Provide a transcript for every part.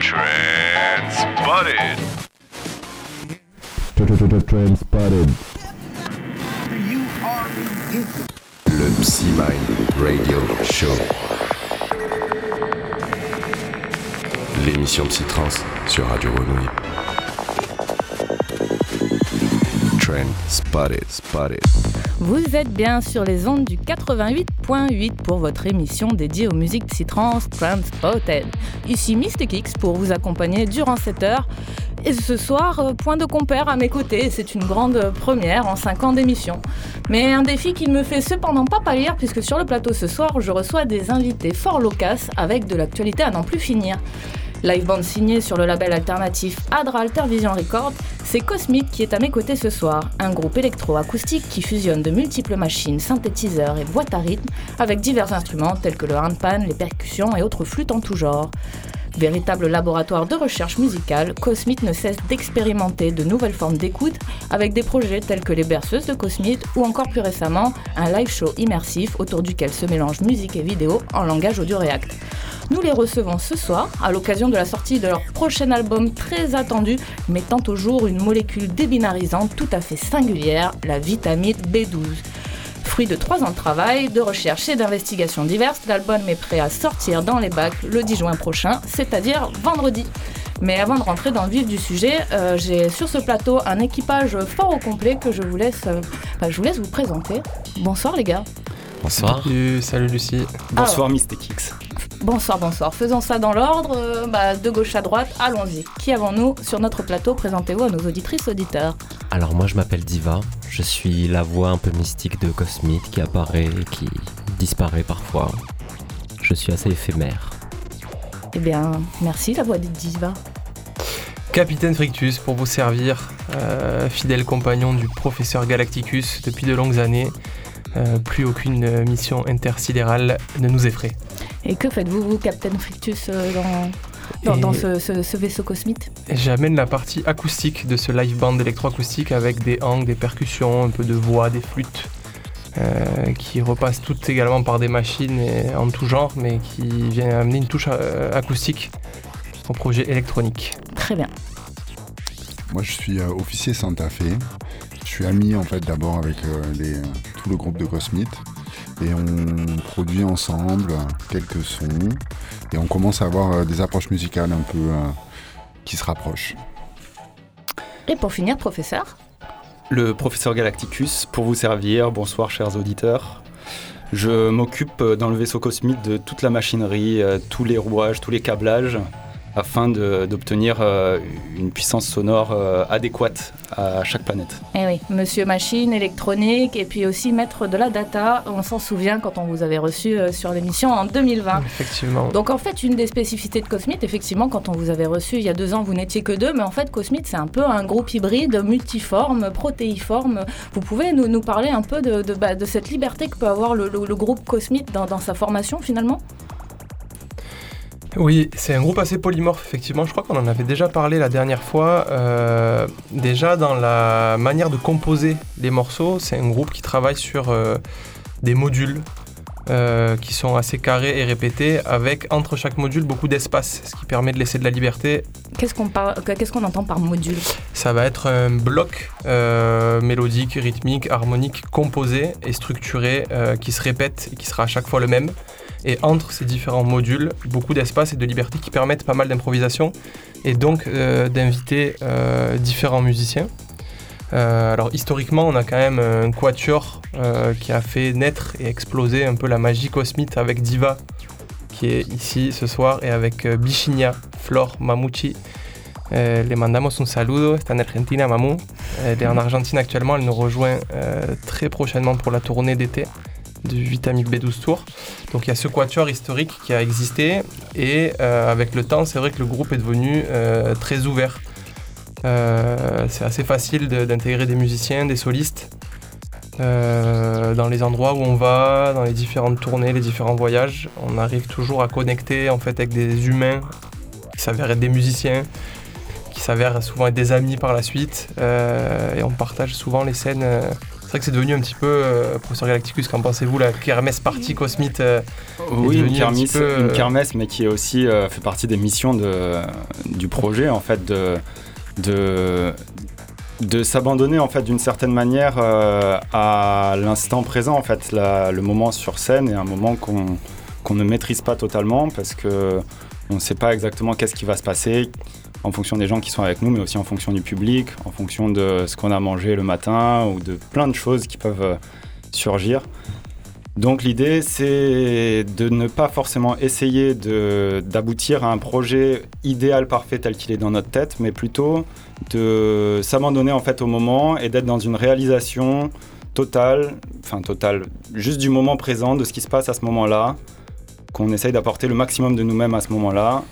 Transpotted. Transpotted. Le Psy-Mind Radio Show. L'émission Psytrance sur Radio Grenouille. Spotted, Spotted. Vous êtes bien sur les ondes du 88.8 pour votre émission dédiée aux musiques psytrance Transpotted. Ici Mystic X pour vous accompagner durant cette heure. Et ce soir, euh, point de compère à mes côtés. C'est une grande première en 5 ans d'émission. Mais un défi qui ne me fait cependant pas pâlir puisque sur le plateau ce soir, je reçois des invités fort loquaces avec de l'actualité à n'en plus finir. Live band signé sur le label alternatif Adra Altervision Records, c'est Cosmite qui est à mes côtés ce soir, un groupe électro-acoustique qui fusionne de multiples machines, synthétiseurs et boîtes à rythme avec divers instruments tels que le handpan, les percussions et autres flûtes en tout genre. Véritable laboratoire de recherche musicale, Cosmite ne cesse d'expérimenter de nouvelles formes d'écoute avec des projets tels que les berceuses de Cosmite ou encore plus récemment un live show immersif autour duquel se mélangent musique et vidéo en langage audio react. Nous les recevons ce soir à l'occasion de la sortie de leur prochain album très attendu, mettant au jour une molécule débinarisante tout à fait singulière, la vitamine B12. Fruit de trois ans de travail, de recherche et d'investigations diverses, l'album est prêt à sortir dans les bacs le 10 juin prochain, c'est-à-dire vendredi. Mais avant de rentrer dans le vif du sujet, euh, j'ai sur ce plateau un équipage fort au complet que je vous laisse, euh, bah, je vous, laisse vous présenter. Bonsoir les gars. Bonsoir. Salut, salut Lucie. Bonsoir Mystic X. Bonsoir, bonsoir. Faisons ça dans l'ordre, euh, bah, de gauche à droite, allons-y. Qui avons-nous sur notre plateau Présentez-vous à nos auditrices, auditeurs. Alors moi je m'appelle Diva, je suis la voix un peu mystique de Cosmite qui apparaît et qui disparaît parfois. Je suis assez éphémère. Eh bien, merci la voix de Diva. Capitaine Frictus pour vous servir, euh, fidèle compagnon du professeur Galacticus depuis de longues années. Euh, plus aucune mission intersidérale ne nous effraie. Et que faites-vous, vous, Captain Frictus, euh, dans, dans, ce, ce- ce vaisseau cosmite J'amène la partie acoustique de ce live band électroacoustique avec des hangs, des percussions, un peu de voix, des flûtes, euh, qui repassent toutes également par des machines et en tout genre, mais qui viennent amener une touche euh, acoustique au projet électronique. Très bien. Moi, je suis euh, officier Santa Fe. Je suis ami en fait d'abord avec les, tout le groupe de Cosmite et on produit ensemble quelques sons et on commence à avoir euh, des approches musicales un peu euh, qui se rapprochent. Et pour finir, professeur Le professeur Galacticus pour vous servir. Bonsoir chers auditeurs. Je m'occupe euh, dans le vaisseau cosmique de toute la machinerie, tous les rouages, tous les câblages, afin d'obtenir euh, une puissance sonore euh, adéquate à chaque planète. Eh oui, monsieur machine, électronique, et puis aussi maître de la data. On s'en souvient quand on vous avait reçu euh, sur l'émission en 2020. Effectivement. Donc en fait, une des spécificités de Cosmite, effectivement, quand on vous avait reçu il y a deux ans, vous n'étiez que deux, mais en fait, Cosmite, c'est un peu un groupe hybride, multiforme, protéiforme. Vous pouvez nous, nous parler un peu de, de, bah, de cette liberté que peut avoir le, le- le groupe Cosmite dans, dans sa formation, finalement? Oui, c'est un groupe assez polymorphe, effectivement. Je crois qu'on en avait déjà parlé la dernière fois. Euh, déjà, dans la manière de composer les morceaux, c'est un groupe qui travaille sur euh, des modules euh, qui sont assez carrés et répétés, avec entre chaque module beaucoup d'espace, ce qui permet de laisser de la liberté. Qu'est-ce qu'on par- entend par module? Ça va être un bloc euh, mélodique, rythmique, harmonique, composé et structuré, euh, qui se répète et qui sera à chaque fois le même. Et entre ces différents modules, beaucoup d'espace et de liberté qui permettent pas mal d'improvisation et donc euh, d'inviter euh, différents musiciens. Euh, alors historiquement, on a quand même un quatuor qui a fait naître et exploser un peu la magie cosmite avec Diva, qui est ici ce soir, et avec Bichinia, Flor Mamucci. Euh, le mandamos un saludo, está en Argentina, Mamu. Elle est en Argentine actuellement, elle nous rejoint très prochainement pour la tournée d'été du Vitamic B12 Tour. Donc il y a ce quatuor historique qui a existé et euh, avec le temps, c'est vrai que le groupe est devenu euh, très ouvert. Euh, c'est assez facile d'intégrer des musiciens, des solistes dans les endroits où on va, dans les différentes tournées, les différents voyages. On arrive toujours à connecter en fait avec des humains qui s'avèrent être des musiciens, qui s'avèrent souvent être des amis par la suite. et on partage souvent les scènes C'est vrai que c'est devenu un petit peu, euh, professeur Galacticus, qu'en pensez-vous, la kermesse partie Cosmite euh, Oui, une un kermesse, peu, euh, une kermesse, mais qui est aussi euh, fait partie des missions de, du projet, en fait, de, de, de s'abandonner, en fait, d'une certaine manière euh, à l'instant présent, en fait, la- le moment sur scène est un moment qu'on qu'on ne maîtrise pas totalement parce que on ne sait pas exactement qu'est-ce qui va se passer en fonction des gens qui sont avec nous, mais aussi en fonction du public, en fonction de ce qu'on a mangé le matin ou de plein de choses qui peuvent euh, surgir. Donc l'idée, c'est de ne pas forcément essayer d'aboutir à un projet idéal, parfait tel qu'il est dans notre tête, mais plutôt de s'abandonner en fait au moment et d'être dans une réalisation totale, enfin totale, juste du moment présent, de ce qui se passe à ce moment-là, qu'on essaye d'apporter le maximum de nous-mêmes à ce moment-là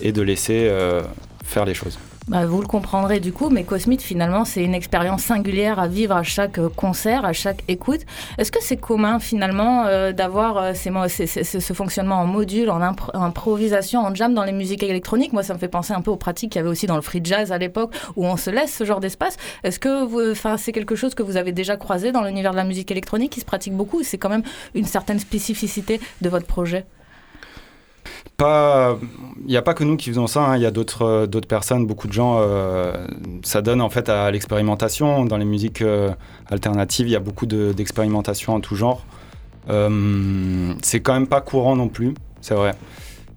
et de laisser euh, faire les choses. Bah, vous le comprendrez du coup, mais Cosmite, finalement, c'est une expérience singulière à vivre à chaque euh, concert, à chaque écoute. Est-ce que c'est commun, finalement, euh, d'avoir euh, ce fonctionnement en module, en impro- improvisation, en jam dans les musiques électroniques? Moi, ça me fait penser un peu aux pratiques qu'il y avait aussi dans le free jazz à l'époque, où on se laisse ce genre d'espace. Est-ce que c'est quelque chose que vous avez déjà croisé dans l'univers de la musique électronique qui se pratique beaucoup ou C'est quand même une certaine spécificité de votre projet? Pas, il n'y a pas que nous qui faisons ça. hein. Il y a d'autres, euh, d'autres personnes, beaucoup de gens. euh, ça donne en fait à l'expérimentation dans les musiques euh, alternatives. Il y a beaucoup de- d'expérimentation en tout genre. C'est quand même pas courant non plus, c'est vrai.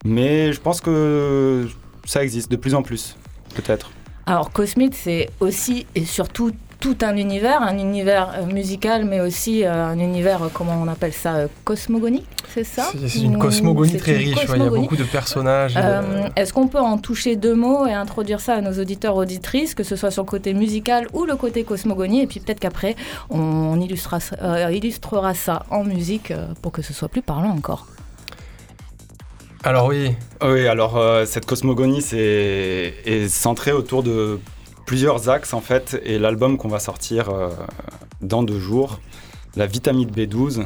Mais je pense que ça existe de plus en plus, peut-être. Alors Cosmite, c'est aussi et surtout tout un univers, un univers euh, musical, mais aussi euh, un univers, euh, comment on appelle ça, cosmogonique, c'est ça C'est une cosmogonie très une riche, ouais, il y a beaucoup de personnages. de- Euh, Est-ce qu'on peut en toucher deux mots et introduire ça à nos auditeurs auditrices, que ce soit sur le côté musical ou le côté cosmogonie, et puis peut-être qu'après on illustrera, ça- euh, illustrera ça en musique pour que ce soit plus parlant encore. Alors oui, Oui, alors euh, cette cosmogonie c'est, est centrée autour de plusieurs axes en fait, et l'album qu'on va sortir euh, dans deux jours, la vitamine B12,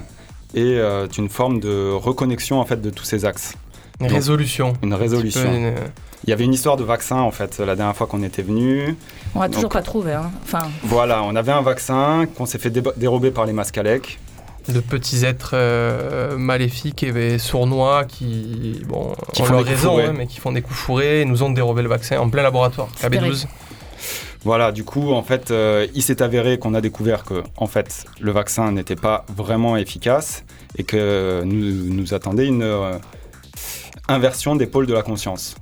est euh, une forme de reconnexion en fait de tous ces axes, une Donc, résolution. une Un résolution. une- Il y avait une histoire de vaccin en fait la dernière fois qu'on était venu. On l'a toujours pas trouvé. Hein. Enfin, Voilà, on avait un vaccin qu'on s'est fait dérober par les mascaleks. de petits êtres euh, maléfiques et sournois qui, bon, Qui ont font leur des coups raison, fourrés. hein, mais qui font des coups fourrés et nous ont dérobé le vaccin en plein laboratoire. KB12. Voilà, du coup, en fait, euh, il s'est avéré qu'on a découvert que, en fait, le vaccin n'était pas vraiment efficace et que nous, nous attendait une euh, inversion des pôles de la conscience.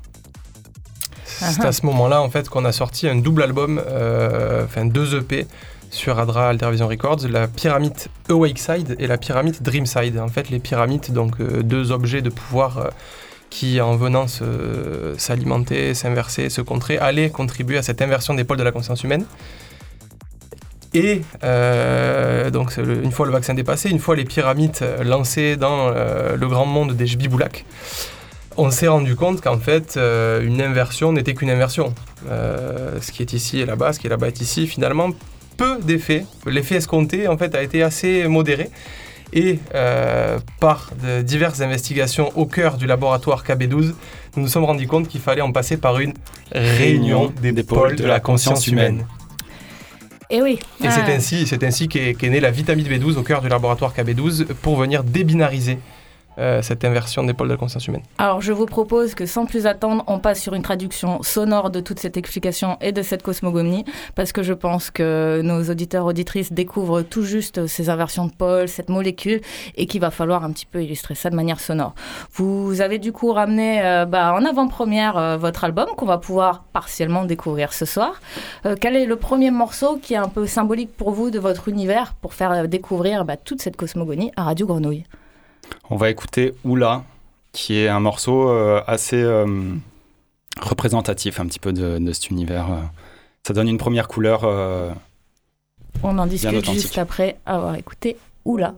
C'est à ce moment-là en fait qu'on a sorti un double album, euh, enfin deux EP sur Adra Altervision Records, la pyramide Awake Side et la pyramide Dream Side. En fait, les pyramides, donc deux objets de pouvoir qui, en venant s'alimenter, s'inverser, se contrer, allaient contribuer à cette inversion des pôles de la conscience humaine. Et euh, donc, une fois le vaccin dépassé, une fois les pyramides euh, lancées dans euh, le grand monde des Jbiboulak, on s'est rendu compte qu'en fait, une inversion n'était qu'une inversion. Ce qui est ici et là-bas, ce qui est là-bas est ici, finalement, peu d'effets. L'effet escompté, en fait, a été assez modéré. Et euh, par de diverses investigations au cœur du laboratoire KB12, nous nous sommes rendus compte qu'il fallait en passer par une réunion des, pôles de la conscience humaine. et oui. Et Ah. c'est ainsi, c'est ainsi qu'est qu'est née la vitamine B12 au cœur du laboratoire KB12 pour venir débinariser euh, cette inversion des pôles de la conscience humaine. Alors, je vous propose que sans plus attendre, on passe sur une traduction sonore de toute cette explication et de cette cosmogonie, parce que je pense que nos auditeurs auditrices découvrent tout juste ces inversions de pôle, cette molécule, et qu'il va falloir un petit peu illustrer ça de manière sonore. Vous avez du coup ramené euh, bah, en avant-première euh, votre album qu'on va pouvoir partiellement découvrir ce soir. Quel est le premier morceau qui est un peu symbolique pour vous de votre univers pour faire découvrir bah, toute cette cosmogonie à Radio Grenouille? On va écouter Oula, qui est un morceau euh, assez euh, représentatif un petit peu de, de cet univers. euh. Ça donne une première couleur. On en discute juste après avoir écouté Oula.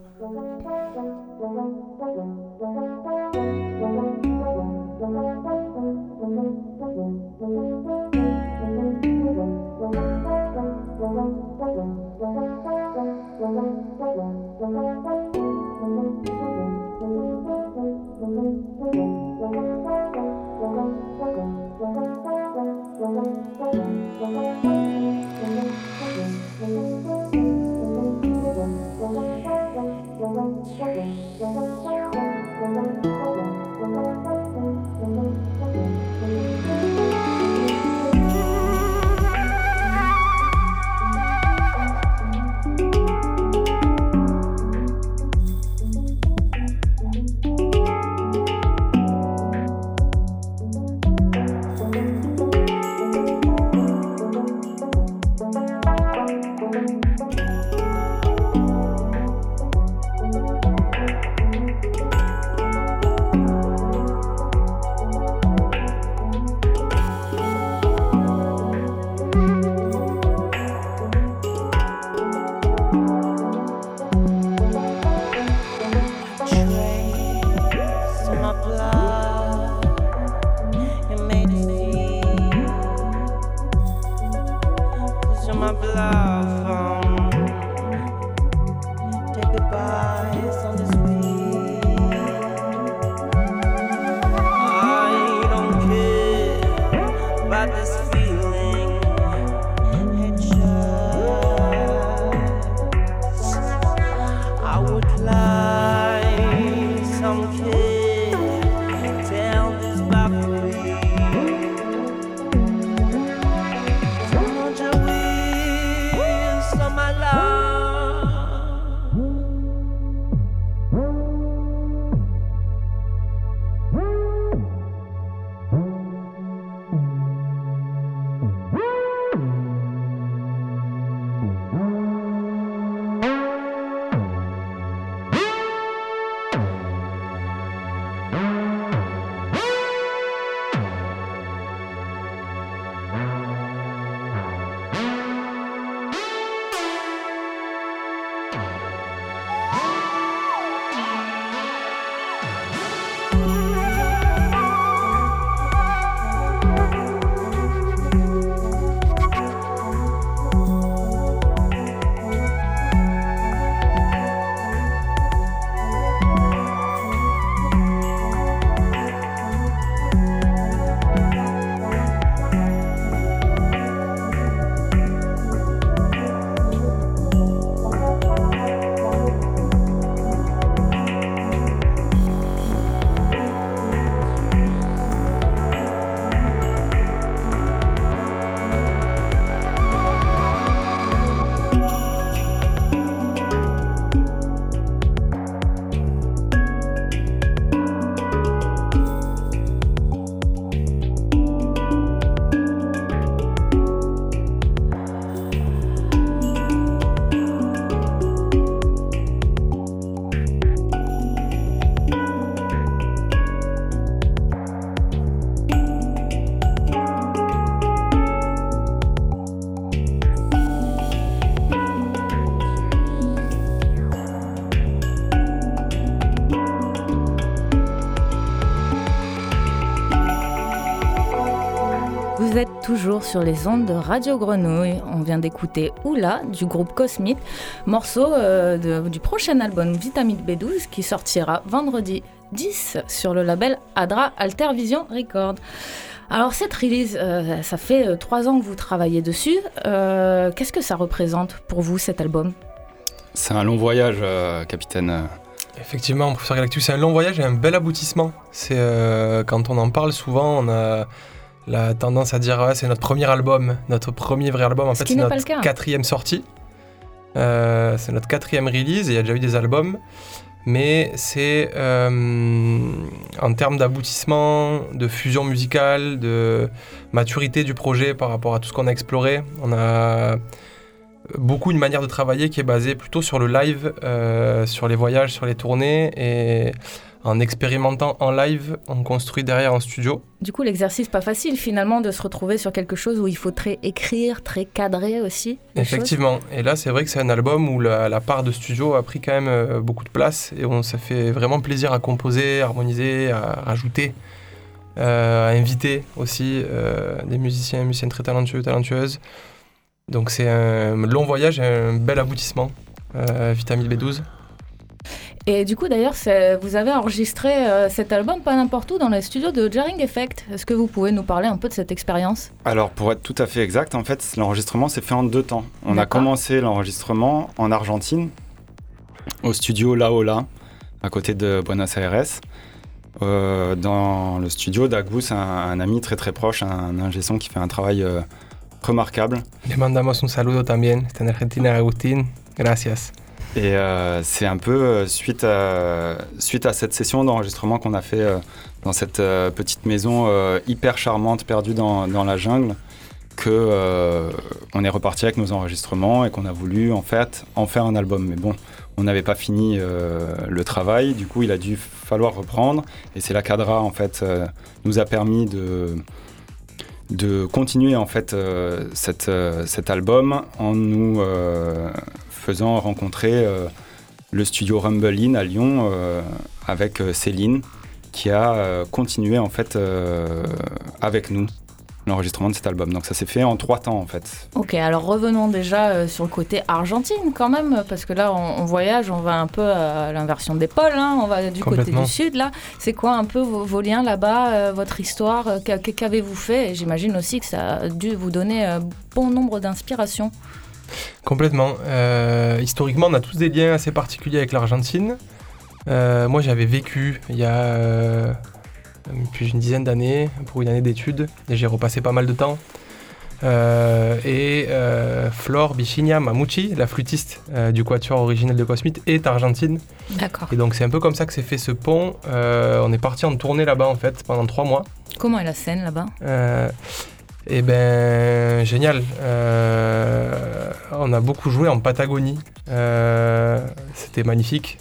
love toujours sur les ondes de Radio Grenouille. On vient d'écouter Oula du groupe Cosmite, morceau euh, de- du prochain album Vitamine B12 qui sortira vendredi 10 sur le label Adra Altervision Record. Alors cette release, euh, ça fait euh, trois ans que vous travaillez dessus. Euh, Qu'est-ce que ça représente pour vous cet album? C'est un long voyage, euh, capitaine. Effectivement, professeur Galactus, c'est un long voyage et un bel aboutissement. C'est euh, quand on en parle souvent, on a la tendance à dire ouais, c'est notre premier album, notre premier vrai album. En Ce fait, c'est notre quatrième sortie. Euh, c'est notre quatrième release et il y a déjà eu des albums. Mais c'est euh, en termes d'aboutissement, de fusion musicale, de maturité du projet par rapport à tout ce qu'on a exploré. On a beaucoup une manière de travailler qui est basée plutôt sur le live, euh, sur les voyages, sur les tournées. Et en expérimentant en live, on construit derrière en studio. Du coup, l'exercice pas facile finalement de se retrouver sur quelque chose où il faut très écrire, très cadrer aussi. choses. Effectivement. Et là, c'est vrai que c'est un album où la, la part de studio a pris quand même euh, beaucoup de place. Et on, ça fait vraiment plaisir à composer, à harmoniser, à rajouter, euh, à inviter aussi euh, des musiciens et musiciennes très talentueux, talentueuses. Donc c'est un long voyage et un bel aboutissement. Euh, Vitamine B12. Et du coup, d'ailleurs, vous avez enregistré euh, cet album pas n'importe où dans les studios de Jarring Effect. Est-ce que vous pouvez nous parler un peu de cette expérience? Alors, pour être tout à fait exact, en fait, l'enregistrement s'est fait en deux temps. On a commencé l'enregistrement en Argentine, au studio La Ola, à côté de Buenos Aires. Euh, dans le studio d'Agus, un, un ami très très proche, un ingé son qui fait un travail euh, remarquable. Le mandamos un saludo también. Está en Argentina, Agustín. Gracias. Et euh, c'est un peu euh, suite à, suite à cette session d'enregistrement qu'on a fait euh, dans cette petite maison hyper charmante perdue dans, la jungle que on est reparti avec nos enregistrements et qu'on a voulu en fait en faire un album. Mais bon, on n'avait pas fini le travail, du coup il a dû falloir reprendre et c'est la cadra en fait nous a permis de de continuer en fait euh, cet album en nous faisant rencontrer euh, le studio Rumble In à Lyon euh, avec euh, Céline qui a euh, continué en fait euh, avec nous l'enregistrement de cet album. Donc ça s'est fait en trois temps en fait. Ok, alors revenons déjà euh, sur le côté Argentine quand même, parce que là on, on voyage, on va un peu à l'inversion des pôles, hein, on va du côté du sud là. C'est quoi un peu vos, vos liens là-bas, euh, votre histoire, euh, qu'a- qu'avez-vous fait? J'imagine aussi que ça a dû vous donner euh, bon nombre d'inspirations. Complètement. Euh, historiquement, on a tous des liens assez particuliers avec l'Argentine. Euh, moi, j'avais vécu il y a euh, plus d'une dizaine d'années pour une année d'études et j'ai repassé pas mal de temps. Euh, et Flore Bichigna Mamucci, la flûtiste du quatuor originel de Cosmite, est argentine. D'accord. Et donc, c'est un peu comme ça que s'est fait ce pont. On est parti en tournée là-bas en fait pendant trois mois. Comment est la scène là-bas? Eh ben, génial. Euh, on a beaucoup joué en Patagonie. Euh, C'était magnifique.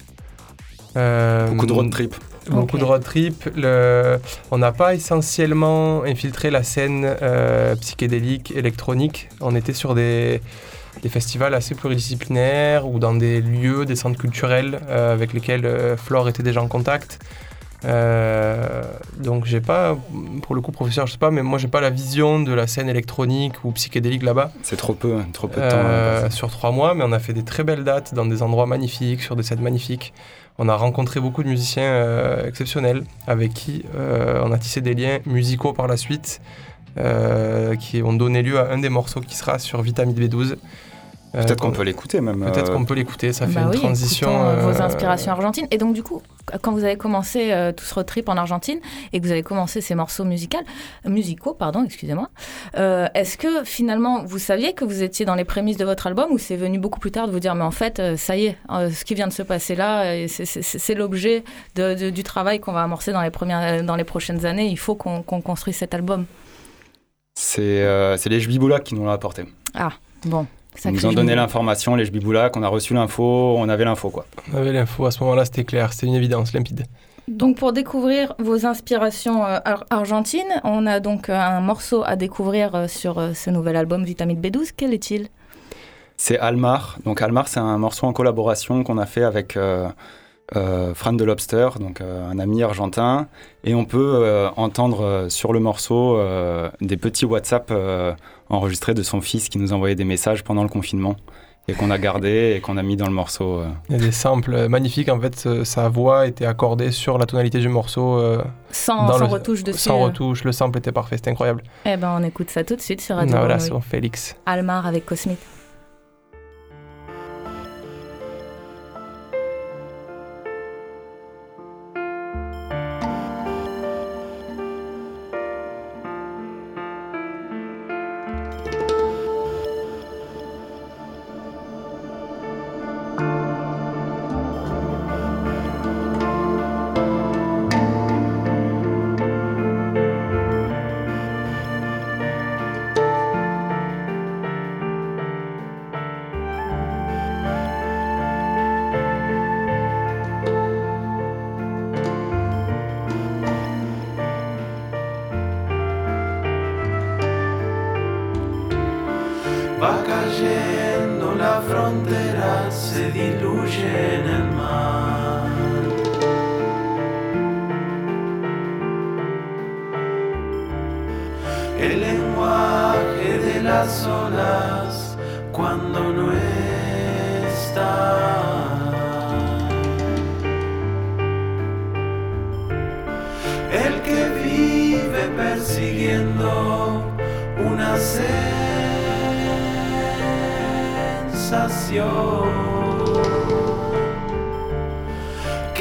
Euh, Beaucoup de road trip. Beaucoup de road trip. Le- On n'a pas essentiellement infiltré la scène euh, psychédélique, électronique. On était sur des, des festivals assez pluridisciplinaires ou dans des lieux, des centres culturels euh, avec lesquels euh, Flore était déjà en contact. Euh, donc j'ai pas, pour le coup professeur, je sais pas, mais moi j'ai pas la vision de la scène électronique ou psychédélique là-bas. C'est trop peu, hein, trop peu de temps. Euh, hein, sur trois mois, mais on a fait des très belles dates dans des endroits magnifiques, sur des scènes magnifiques. On a rencontré beaucoup de musiciens euh, exceptionnels avec qui on a tissé des liens musicaux par la suite qui ont donné lieu à un des morceaux qui sera sur Vitamine B12. Euh, Peut-être qu'on peut l'écouter même. Peut-être euh, qu'on peut l'écouter, ça fait Bah une oui, transition. euh, vos inspirations argentines. Et donc, du coup, quand vous avez commencé euh, tout ce road trip en Argentine et que vous avez commencé ces morceaux musicaux, musicaux, pardon, excusez-moi, euh, est-ce que finalement vous saviez que vous étiez dans les prémices de votre album ou c'est venu beaucoup plus tard de vous dire, mais en fait, euh, ça y est, euh, ce qui vient de se passer là, c'est- l'objet du travail qu'on va amorcer dans les, premières, dans les prochaines années. Il faut qu'on construise cet album. C'est euh, c'est les Jbiboulak qui nous l'ont apporté. Bon. Ils nous ont donné l'information, les Jbiboulak, on a reçu l'info, on avait l'info quoi. On avait l'info à ce moment-là, c'était clair, c'était une évidence limpide. Donc pour découvrir vos inspirations euh, ar- argentines, on a donc euh, un morceau à découvrir euh, sur ce nouvel album Vitamine B12. Quel est-il? C'est Almar. Donc Almar, c'est un morceau en collaboration qu'on a fait avec euh, Fran de Lobster, donc euh, un ami argentin, et on peut euh, entendre euh, sur le morceau euh, des petits WhatsApp euh, enregistrés de son fils qui nous envoyait des messages pendant le confinement et qu'on a gardé et qu'on a mis dans le morceau. euh. Il y a des samples magnifiques. En fait, euh, sa voix était accordée sur la tonalité du morceau. euh, Sans, dans sans le- retouche dessus. Sans retouche. Le sample était parfait. C'était incroyable. Eh ben, on écoute ça tout de suite sur Ah, Radio voilà, bon, Félix. Almar avec Cosmite.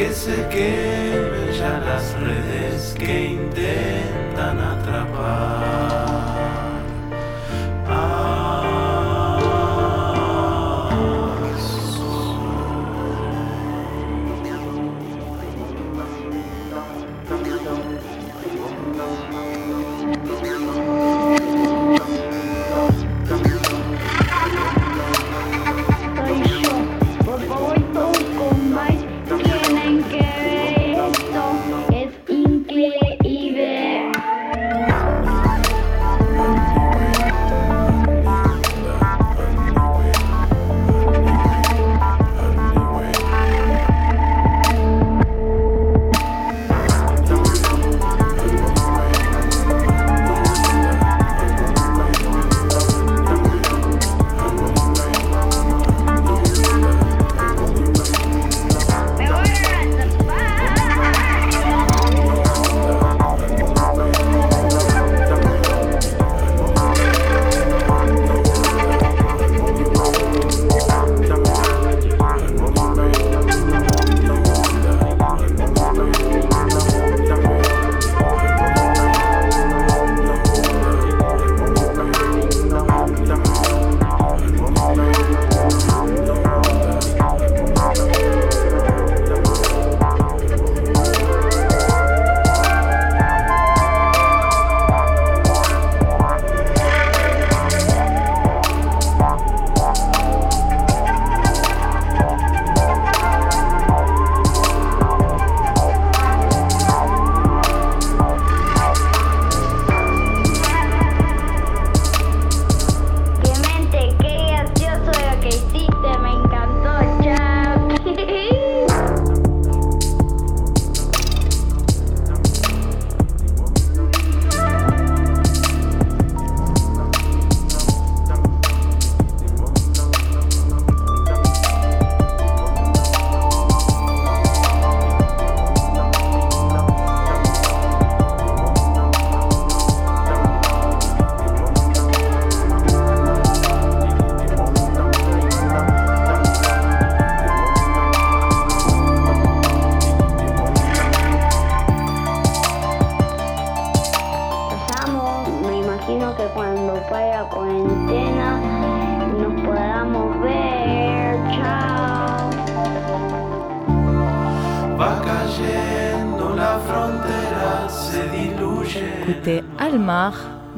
Que se queme ya las redes que intentan atrapar.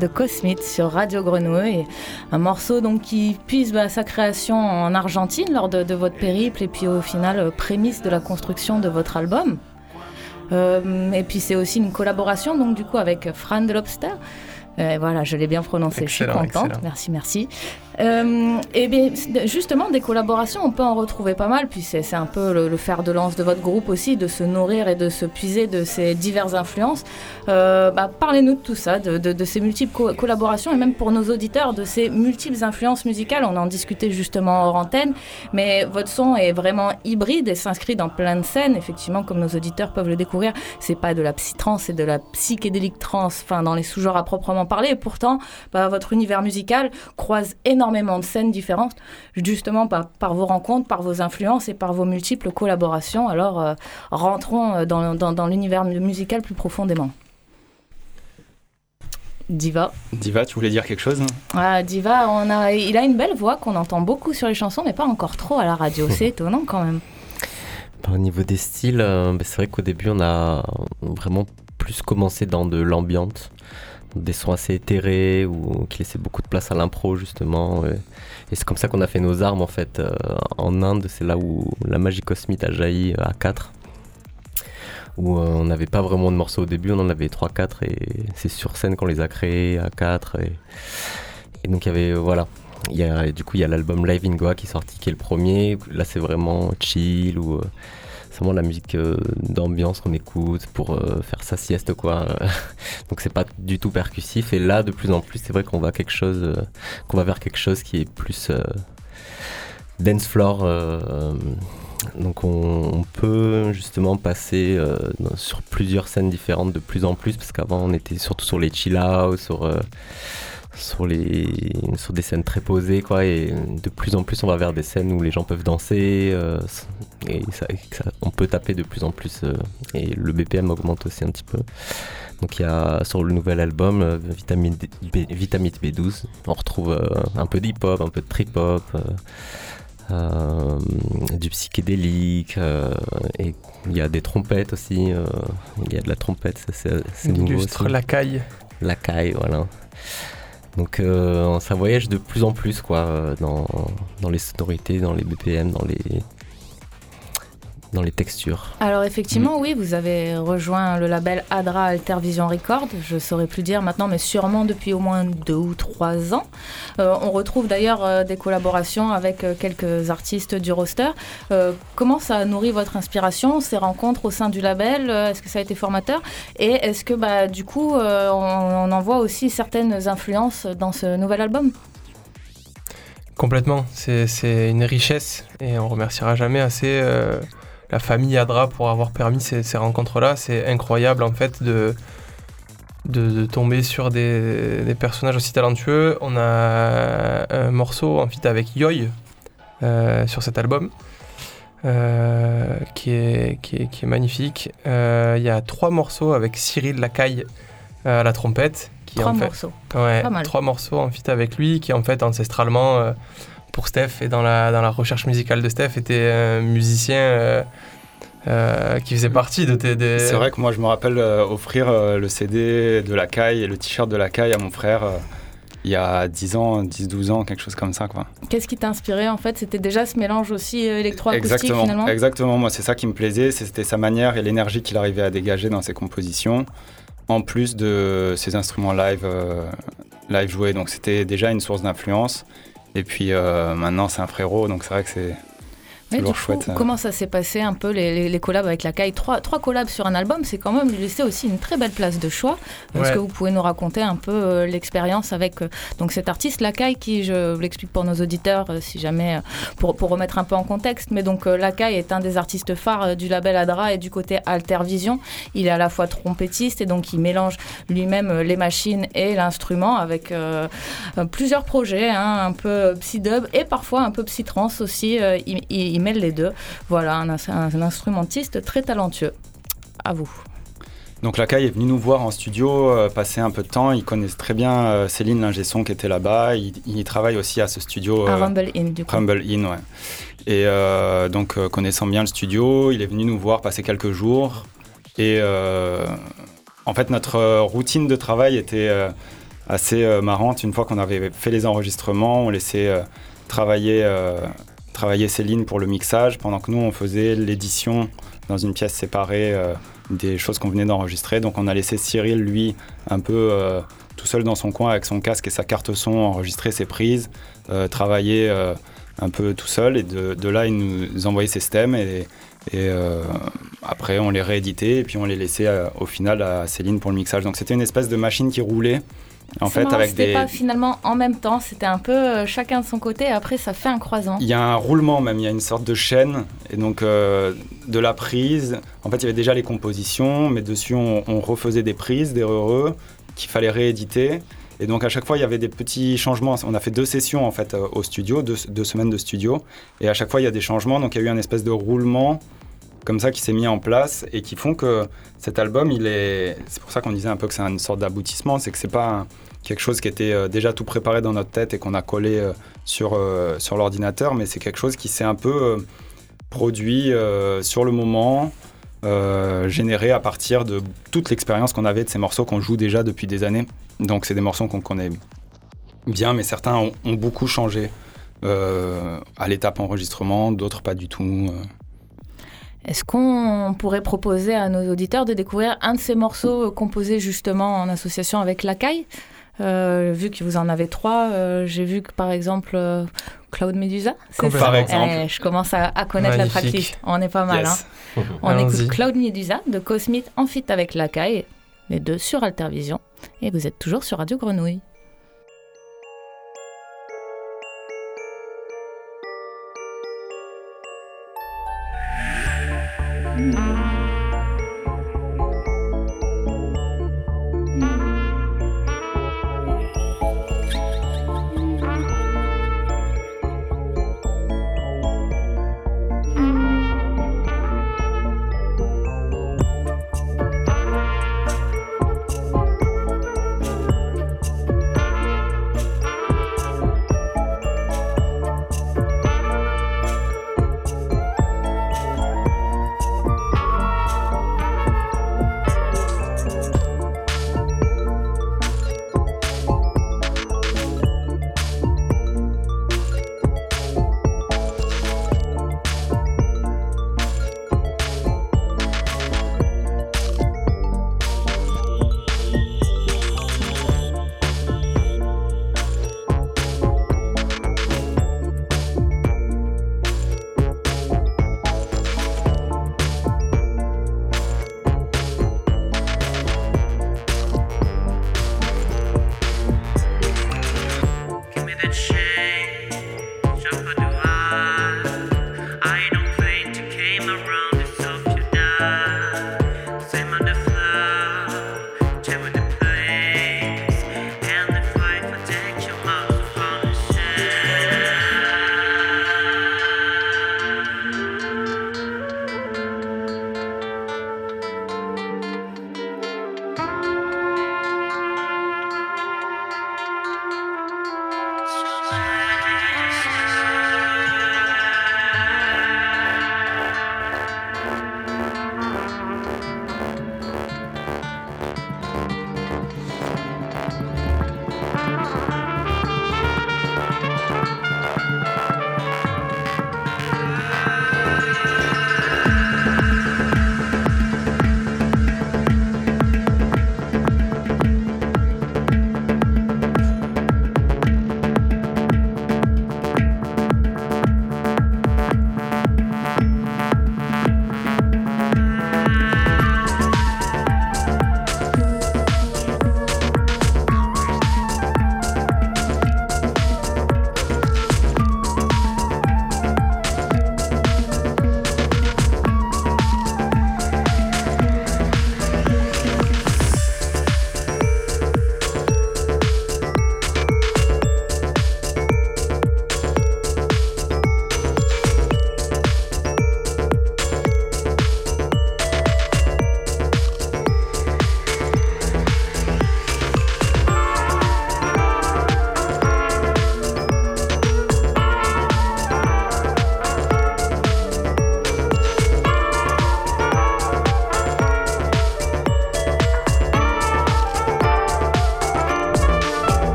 De Cosmite sur Radio Grenouille, un morceau donc qui puise bah, sa création en Argentine lors de, votre périple et puis au final euh, prémisse de la construction de votre album. Euh, et puis c'est aussi une collaboration donc du coup avec Fran de Lobster. Euh, voilà, je l'ai bien prononcé, Excellent, je suis contente. excellent. Merci, merci. Euh, et bien, justement, des collaborations, on peut en retrouver pas mal. Puis c'est un peu le, le fer de lance de votre groupe aussi, de se nourrir et de se puiser de ces diverses influences. Euh, bah, Parlez-nous de tout ça, de, de- de ces multiples co- collaborations et même pour nos auditeurs, de ces multiples influences musicales. On en discutait justement hors antenne, mais votre son est vraiment hybride et s'inscrit dans plein de scènes. Effectivement, comme nos auditeurs peuvent le découvrir, c'est pas de la psytrance, c'est de la psychédélique trance, enfin dans les sous-genres à proprement parler. Et pourtant, bah, votre univers musical croise énormément de scènes différentes, justement par, par vos rencontres, par vos influences et par vos multiples collaborations. Alors, euh, rentrons euh, dans, dans- dans l'univers mu- musical plus profondément. Diva. Diva, tu voulais dire quelque chose Ah, Diva, on a, il a une belle voix qu'on entend beaucoup sur les chansons, mais pas encore trop à la radio. C'est étonnant quand même. Bah, Au niveau des styles, euh, bah, c'est vrai qu'au début, on a vraiment plus commencé dans de l'ambiance, des sons assez éthérés ou qui laissaient beaucoup de place à l'impro justement. Et c'est comme ça qu'on a fait nos armes en fait. Euh, en Inde, c'est là où la magie cosmique a jailli euh, à 4. Où euh, on n'avait pas vraiment de morceaux au début, on en avait 3-4 et c'est sur scène qu'on les a créés à 4. Et, et donc il y avait, voilà, il y a, du coup, il y a l'album Live in Goa qui est sorti, qui est le premier. Là, c'est vraiment chill ou la musique euh, d'ambiance qu'on écoute pour euh, faire sa sieste, quoi. Donc, c'est pas du tout percussif. Et là, de plus en plus, c'est vrai qu'on va quelque chose, euh, qu'on va vers quelque chose qui est plus dance floor. donc, on, peut justement passer sur plusieurs scènes différentes de plus en plus, parce qu'avant, on était surtout sur les chill out, sur sur les sur des scènes très posées quoi et de plus en plus on va vers des scènes où les gens peuvent danser euh, et ça, ça- on peut taper de plus en plus euh, et le BPM augmente aussi un petit peu donc il y a sur le nouvel album euh, Vitamine B, Vitamine B12 on retrouve un peu d'hip hop un peu de trip hop euh, euh, du psychédélique euh, et il y a des trompettes aussi euh, il y a de la trompette c'est nouveau Illustre la caille. La caille, voilà. Donc euh, ça voyage de plus en plus quoi, euh, dans, dans les sonorités, dans les BPM, dans les, dans les textures. Alors effectivement, oui, vous avez rejoint le label Adra Altervision Records, je saurais plus dire maintenant, mais sûrement depuis au moins deux ou trois ans. Euh, on retrouve d'ailleurs euh, des collaborations avec euh, quelques artistes du roster. Euh, comment ça a nourri votre inspiration, ces rencontres au sein du label? Euh, Est-ce que ça a été formateur? Et est-ce que bah, du coup, euh, on, on en voit aussi certaines influences dans ce nouvel album? Complètement, c'est c'est une richesse et on remerciera jamais assez euh, la famille Adra pour avoir permis ces, ces rencontres-là. C'est incroyable en fait de, de, de tomber sur des, des personnages aussi talentueux. On a un morceau en feat avec Yoy euh, sur cet album euh, qui, est, qui, est, qui est magnifique. Euh, Il y a trois morceaux avec Cyril Lacaille à la trompette. Qui Trois en fait, morceaux. Ouais, Pas mal. trois morceaux en feat avec lui, qui en fait ancestralement pour Steph et dans la, dans la recherche musicale de Steph était un musicien euh, euh, qui faisait partie de tes. des- C'est vrai que moi je me rappelle euh, offrir euh, le CD de la caille et le t-shirt de la caille à mon frère euh, il y a 10 ans, 10-12 ans, quelque chose comme ça quoi. Qu'est-ce qui t'a inspiré en fait? C'était déjà ce mélange aussi électro-acoustique Exactement, finalement? Exactement. Moi, c'est ça qui me plaisait, c'était sa manière et l'énergie qu'il arrivait à dégager dans ses compositions, en plus de ses instruments live, euh, live joués. Donc, c'était déjà une source d'influence. Et puis euh, maintenant, c'est un frérot, donc c'est vrai que c'est Mais du coup, euh. comment ça s'est passé un peu les, les- les collabs avec la caille trois, trois collabs sur un album, c'est quand même lui laisser aussi une très belle place de choix. Est-ce Ouais. que vous pouvez nous raconter un peu euh, l'expérience avec euh, donc cet artiste la caille qui, je vous l'explique pour nos auditeurs, euh, si jamais euh, pour, pour remettre un peu en contexte, mais donc euh, la est un des artistes phares euh, du label Adra et du côté Altervision. Il est à la fois trompettiste et donc il mélange lui-même euh, les machines et l'instrument avec euh, euh, plusieurs projets, hein, un peu psy-dub et parfois un peu psy-trance aussi. euh, il, il- il mêle les deux. Voilà, un, ins- un instrumentiste très talentueux. À vous. Donc la caille est venu nous voir en studio, euh, passer un peu de temps. Ils connaissent très bien euh, Céline l'ingé son qui était là-bas. Il, il travaille aussi à ce studio. À euh, Rumble In, du coup. Rumble In, ouais. Et donc, connaissant bien le studio, il est venu nous voir passer quelques jours. Et en fait, notre routine de travail était assez marrante. Une fois qu'on avait fait les enregistrements, on laissait travailler, travailler Céline pour le mixage, pendant que nous, on faisait l'édition dans une pièce séparée euh, des choses qu'on venait d'enregistrer. Donc, on a laissé Cyril, lui, un peu euh, tout seul dans son coin avec son casque et sa carte son, enregistrer ses prises, euh, travailler un peu tout seul. Et de, là, il nous envoyait ses stems et, et après, on les rééditait et puis on les laissait au final à Céline pour le mixage. Donc c'était une espèce de machine qui roulait. En fait, marrant, avec des, pas finalement en même temps, c'était un peu euh, chacun de son côté et après ça fait un croisant. Il y a un roulement même, il y a une sorte de chaîne. Et donc, euh, de la prise, en fait, il y avait déjà les compositions, mais dessus, on, on refaisait des prises, des heureux, qu'il fallait rééditer. Et donc, à chaque fois, il y avait des petits changements. On a fait deux sessions, en fait, euh, au studio, deux, deux semaines de studio. Et à chaque fois, il y a des changements. Donc, il y a eu un espèce de roulement comme ça qui s'est mis en place et qui font que cet album, il est. C'est pour ça qu'on disait un peu que c'est une sorte d'aboutissement. C'est que c'est pas quelque chose qui était euh, déjà tout préparé dans notre tête et qu'on a collé euh, sur, euh, sur l'ordinateur, mais c'est quelque chose qui s'est un peu produit sur le moment, généré à partir de toute l'expérience qu'on avait de ces morceaux qu'on joue déjà depuis des années. Donc c'est des morceaux qu'on connaît bien, mais certains ont, ont beaucoup changé à l'étape enregistrement, d'autres pas du tout. Est-ce qu'on pourrait proposer à nos auditeurs de découvrir un de ces morceaux euh, composés justement en association avec la CAI Euh, vu que vous en avez trois, euh, j'ai vu que par exemple euh, Cloud Medusa, Par exemple. Eh, Je commence à, à connaître la tracklist. On est pas mal. Yes. hein. On écoute Cloud Medusa de Cosmith en fit avec la CAI, les deux sur Altervision. Et vous êtes toujours sur Radio Grenouille. Mm.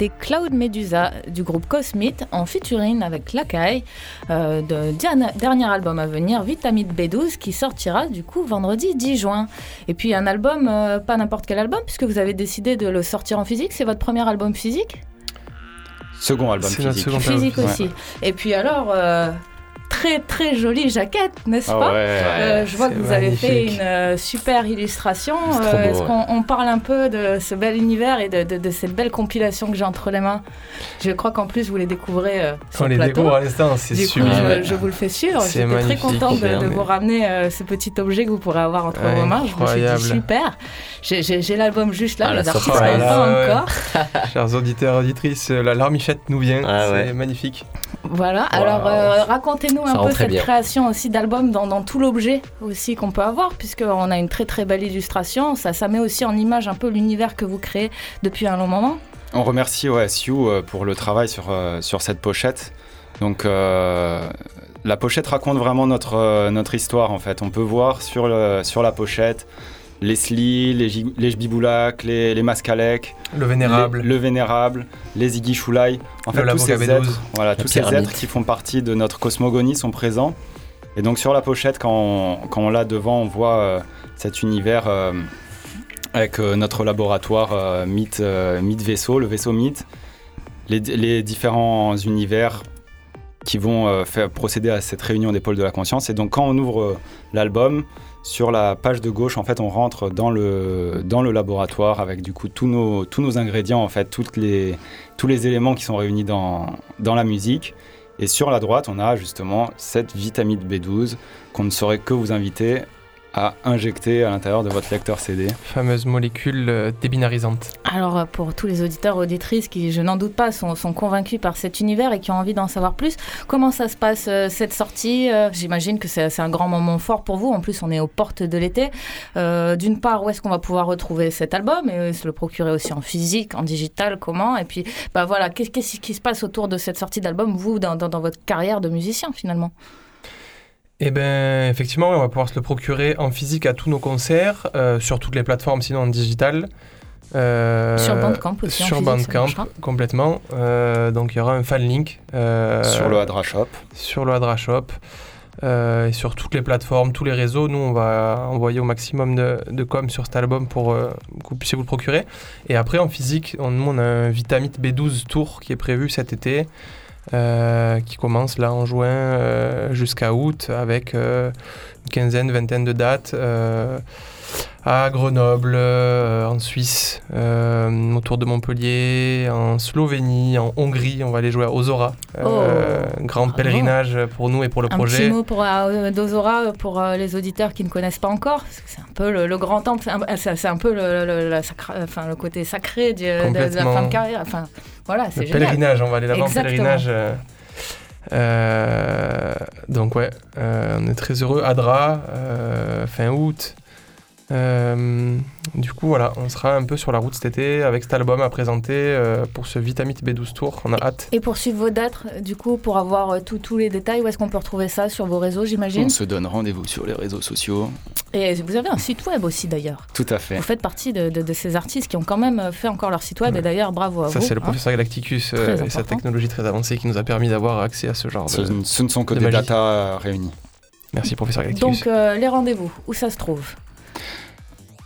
C'était Cloud Medusa du groupe Cosmite en featuring avec Lakai euh, de diana- dernier album à venir, Vitamite B12, qui sortira du coup vendredi 10 juin. Et puis un album, euh, pas n'importe quel album, puisque vous avez décidé de le sortir en physique. C'est votre premier album physique? Second album C'est notre physique. second album Physique aussi. Et puis alors, euh, très très jolie jaquette, n'est-ce Ah pas ouais. Euh, je vois que vous avez fait une euh, super illustration. Beau, Est-ce ouais. qu'on on parle un peu de ce bel univers et de, de- de cette belle compilation que j'ai entre les mains? Je crois qu'en plus vous les découvrez euh, sur On le les plateau. découvre à l'instant, c'est Du coup, sublime. je, je vous le fais suivre. C'est J'étais très contente de, vous ramener euh, ce petit objet que vous pourrez avoir entre Ouais, vos mains. Je me suis dit super. J'ai- l'album juste là, Ah, les la artistes surprise. n'en ont pas encore. Chers auditeurs, auditrices, euh, la larmichette nous vient, Ah c'est ouais. magnifique. Voilà, alors euh, Ça un peu cette bien. création aussi d'album dans, dans tout l'objet aussi qu'on peut avoir, puisqu'on a une très très belle illustration. Ça, ça met aussi en image un peu l'univers que vous créez depuis un long moment. On remercie Sioux euh, pour le travail sur, euh, sur cette pochette. Donc euh, la pochette raconte vraiment notre, notre histoire en fait. On peut voir sur, le- sur la pochette les Sli, les, Gi- les Jbiboulak, les, Le vénérable. les- le Vénérable, les Iggy Choulaï. En Le fait, tous ces B12. êtres, voilà, tous ces êtres qui font partie de notre cosmogonie sont présents. Et donc sur la pochette, quand on, quand on l'a devant, on voit euh, cet univers euh, avec euh, notre laboratoire euh, Mythe, euh, Mythe Vaisseau, le vaisseau Mythe, les, les différents univers qui vont euh, faire procéder à cette réunion des pôles de la conscience. Et donc quand on ouvre euh, l'album, sur la page de gauche, en fait, on rentre dans le, laboratoire avec du coup tous nos, ingrédients, en fait, les, tous les éléments qui sont réunis dans, dans la musique. Et sur la droite, on a justement cette vitamine B12 qu'on ne saurait que vous inviter à injecter à l'intérieur de votre lecteur CD. Fameuse molécule euh, débinarisante. Alors euh, pour tous les auditeurs auditrices qui, je n'en doute pas, sont, sont convaincus par cet univers et qui ont envie d'en savoir plus, comment ça se passe euh, cette sortie Euh, J'imagine que c'est un grand moment fort pour vous. En plus, on est aux portes de l'été. Euh, D'une part, où est-ce qu'on va pouvoir retrouver cet album et se le procurer aussi en physique, en digital, comment? Et puis, bah voilà, qu'est- qu'est-ce qui se passe autour de cette sortie d'album, vous, dans, dans- dans votre carrière de musicien finalement? Eh bien, effectivement, on va pouvoir se le procurer en physique à tous nos concerts, euh, sur toutes les plateformes, sinon en digital. Euh, Sur Bandcamp aussi, en Sur Bandcamp, complètement. Euh, donc, il y aura un fan link. euh, sur le Hadra Shop. sur le Hadra Shop euh, et sur toutes les plateformes, tous les réseaux. Nous, on va envoyer au maximum de, de com sur cet album pour euh, que vous puissiez vous le procurer. Et après, en physique, on, nous, on a un Vitamite B12 Tour qui est prévu cet été, euh, qui commence là en juin euh, jusqu'à août avec euh, une quinzaine, vingtaine de dates. À Grenoble, euh, en Suisse, euh, autour de Montpellier, en Slovénie, en Hongrie, on va aller jouer à Ozora. Euh, grand bravo. pèlerinage pour nous et pour le Un projet. petit mot pour Dozora pour les auditeurs qui ne connaissent pas encore, parce que c'est un peu le, le grand temple, c'est un, un peu le, le- la sacra- enfin, le côté sacré du- de, de la fin de carrière. Enfin, voilà, c'est génial. pèlerinage, on va aller là-bas en pèlerinage. euh, donc ouais, euh, on est très heureux. Adra, euh, fin août. Euh, du coup voilà, on sera un peu sur la route cet été avec cet album à présenter euh, pour ce Vitamite B12 Tour. On a hâte. Et pour suivre vos dates, euh, du coup, pour avoir tout- tous les détails, où est-ce qu'on peut retrouver ça sur vos réseaux, j'imagine? On se donne rendez-vous sur les réseaux sociaux. Et vous avez un site web aussi d'ailleurs. Tout à fait. Vous faites partie de, de- de ces artistes qui ont quand même fait encore leur site web, et d'ailleurs, bravo à Ça vous. c'est le hein. professeur Galacticus euh, et sa technologie très avancée qui nous a permis d'avoir accès à ce genre Ce, de... ce ne sont que de des magie. datas euh, réunies. Merci professeur Galacticus. Donc, euh, les rendez-vous, où ça se trouve?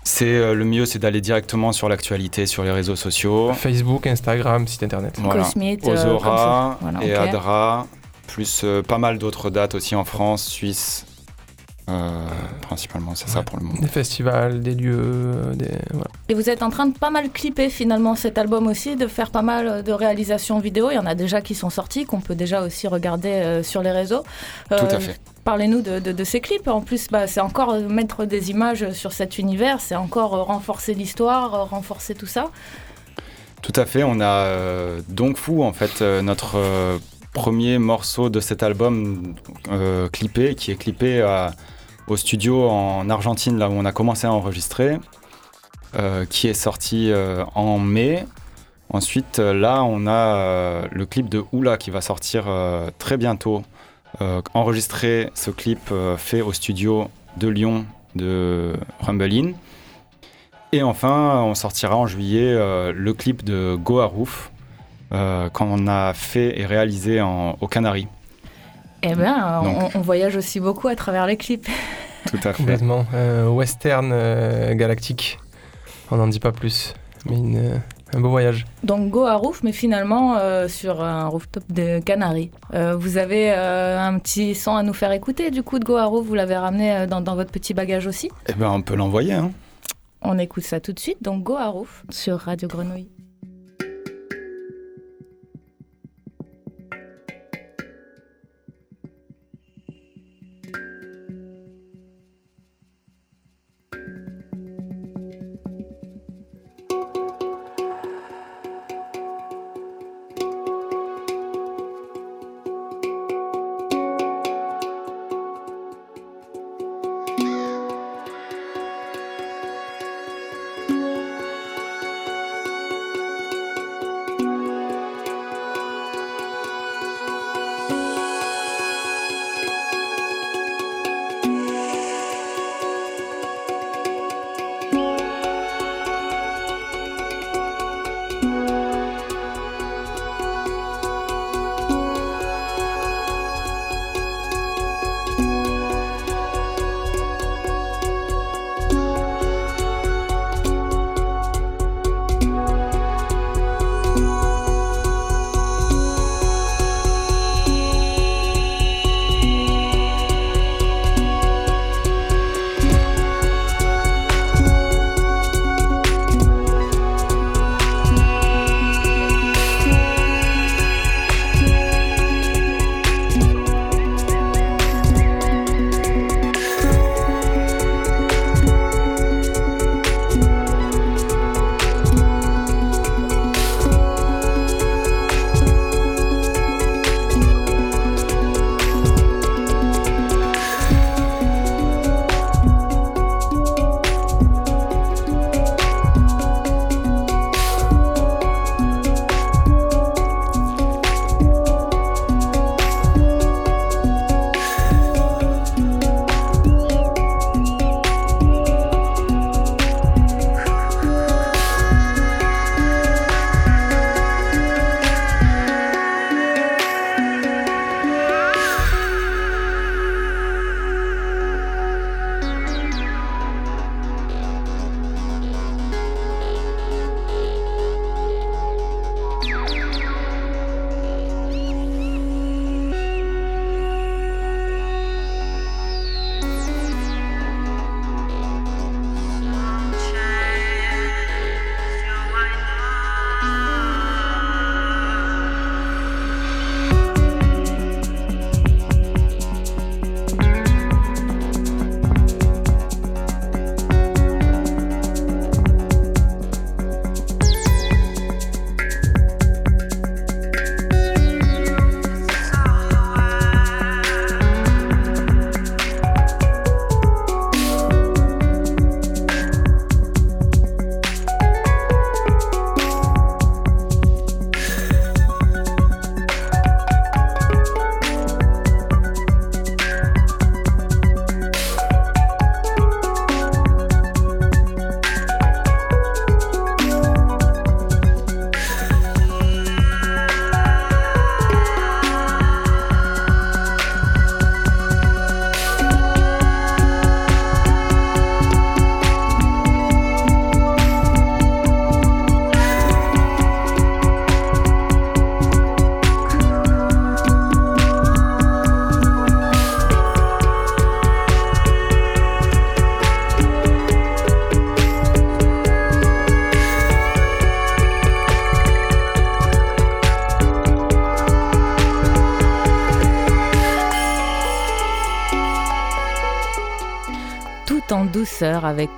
C'est euh, le mieux, c'est d'aller directement sur l'actualité, sur les réseaux sociaux. Facebook, Instagram, site internet. Voilà. Cosmite, euh, Ozora. Voilà, et ok. Adra, plus euh, pas mal d'autres dates aussi en France, Suisse, euh, principalement, c'est ça pour le moment. Des festivals, des lieux, des... voilà. Et vous êtes en train de pas mal clipper finalement cet album aussi, de faire pas mal de réalisations vidéo. Il y en a déjà qui sont sortis, qu'on peut déjà aussi regarder euh, sur les réseaux. Euh, Tout à fait. Parlez-nous de, ces clips. En plus, bah, c'est encore euh, mettre des images sur cet univers, c'est encore euh, renforcer l'histoire, euh, renforcer tout ça. Tout à fait, on a euh, Donc Fou, en fait, notre premier morceau de cet album clippé, qui est clippé au studio en Argentine, là où on a commencé à enregistrer, qui est sorti en mai. Ensuite, là, on a le clip de Oula qui va sortir très bientôt. Euh, enregistré, ce clip euh, fait au studio de Lyon de Rumblein. Et enfin, on sortira en juillet euh, le clip de Go euh, qu'on a fait et réalisé en, aux Canaries. Eh bien, on, voyage aussi beaucoup à travers les clips. Tout à fait. Complètement. Euh, western euh, galactique. On n'en dit pas plus. Mais une, euh, un beau voyage. Donc Go à Roof, mais finalement euh, sur un rooftop de Canaries. Euh, vous avez euh, un petit son à nous faire écouter du coup de Go à Roof, vous l'avez ramené euh, dans, dans votre petit bagage aussi? Eh ben, on peut l'envoyer. Hein. On écoute ça tout de suite, donc Go à Roof sur Radio Grenouille.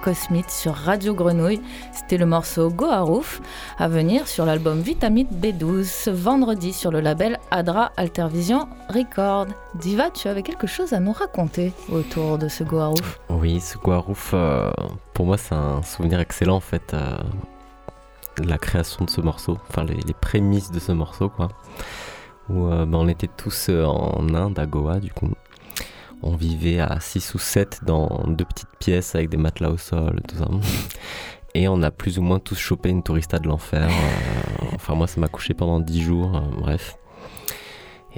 Cosmite sur Radio Grenouille. C'était le morceau Go à Roof à venir sur l'album Vitamite B12 ce vendredi sur le label Adra Altervision Record. Diva, tu avais quelque chose à nous raconter autour de ce Go à Roof Oui, ce Guarouf, euh, pour moi, c'est un souvenir excellent en fait. euh, la création de ce morceau, enfin les, prémices de ce morceau, quoi. Où euh, ben, on était tous en Inde, à Goa, du coup. On vivait à 6 ou 7 dans deux petites pièces avec des matelas au sol, tout ça. et on a plus ou moins tous chopé une tourista de l'enfer. euh, enfin, moi, ça m'a couché pendant 10 jours, euh, bref.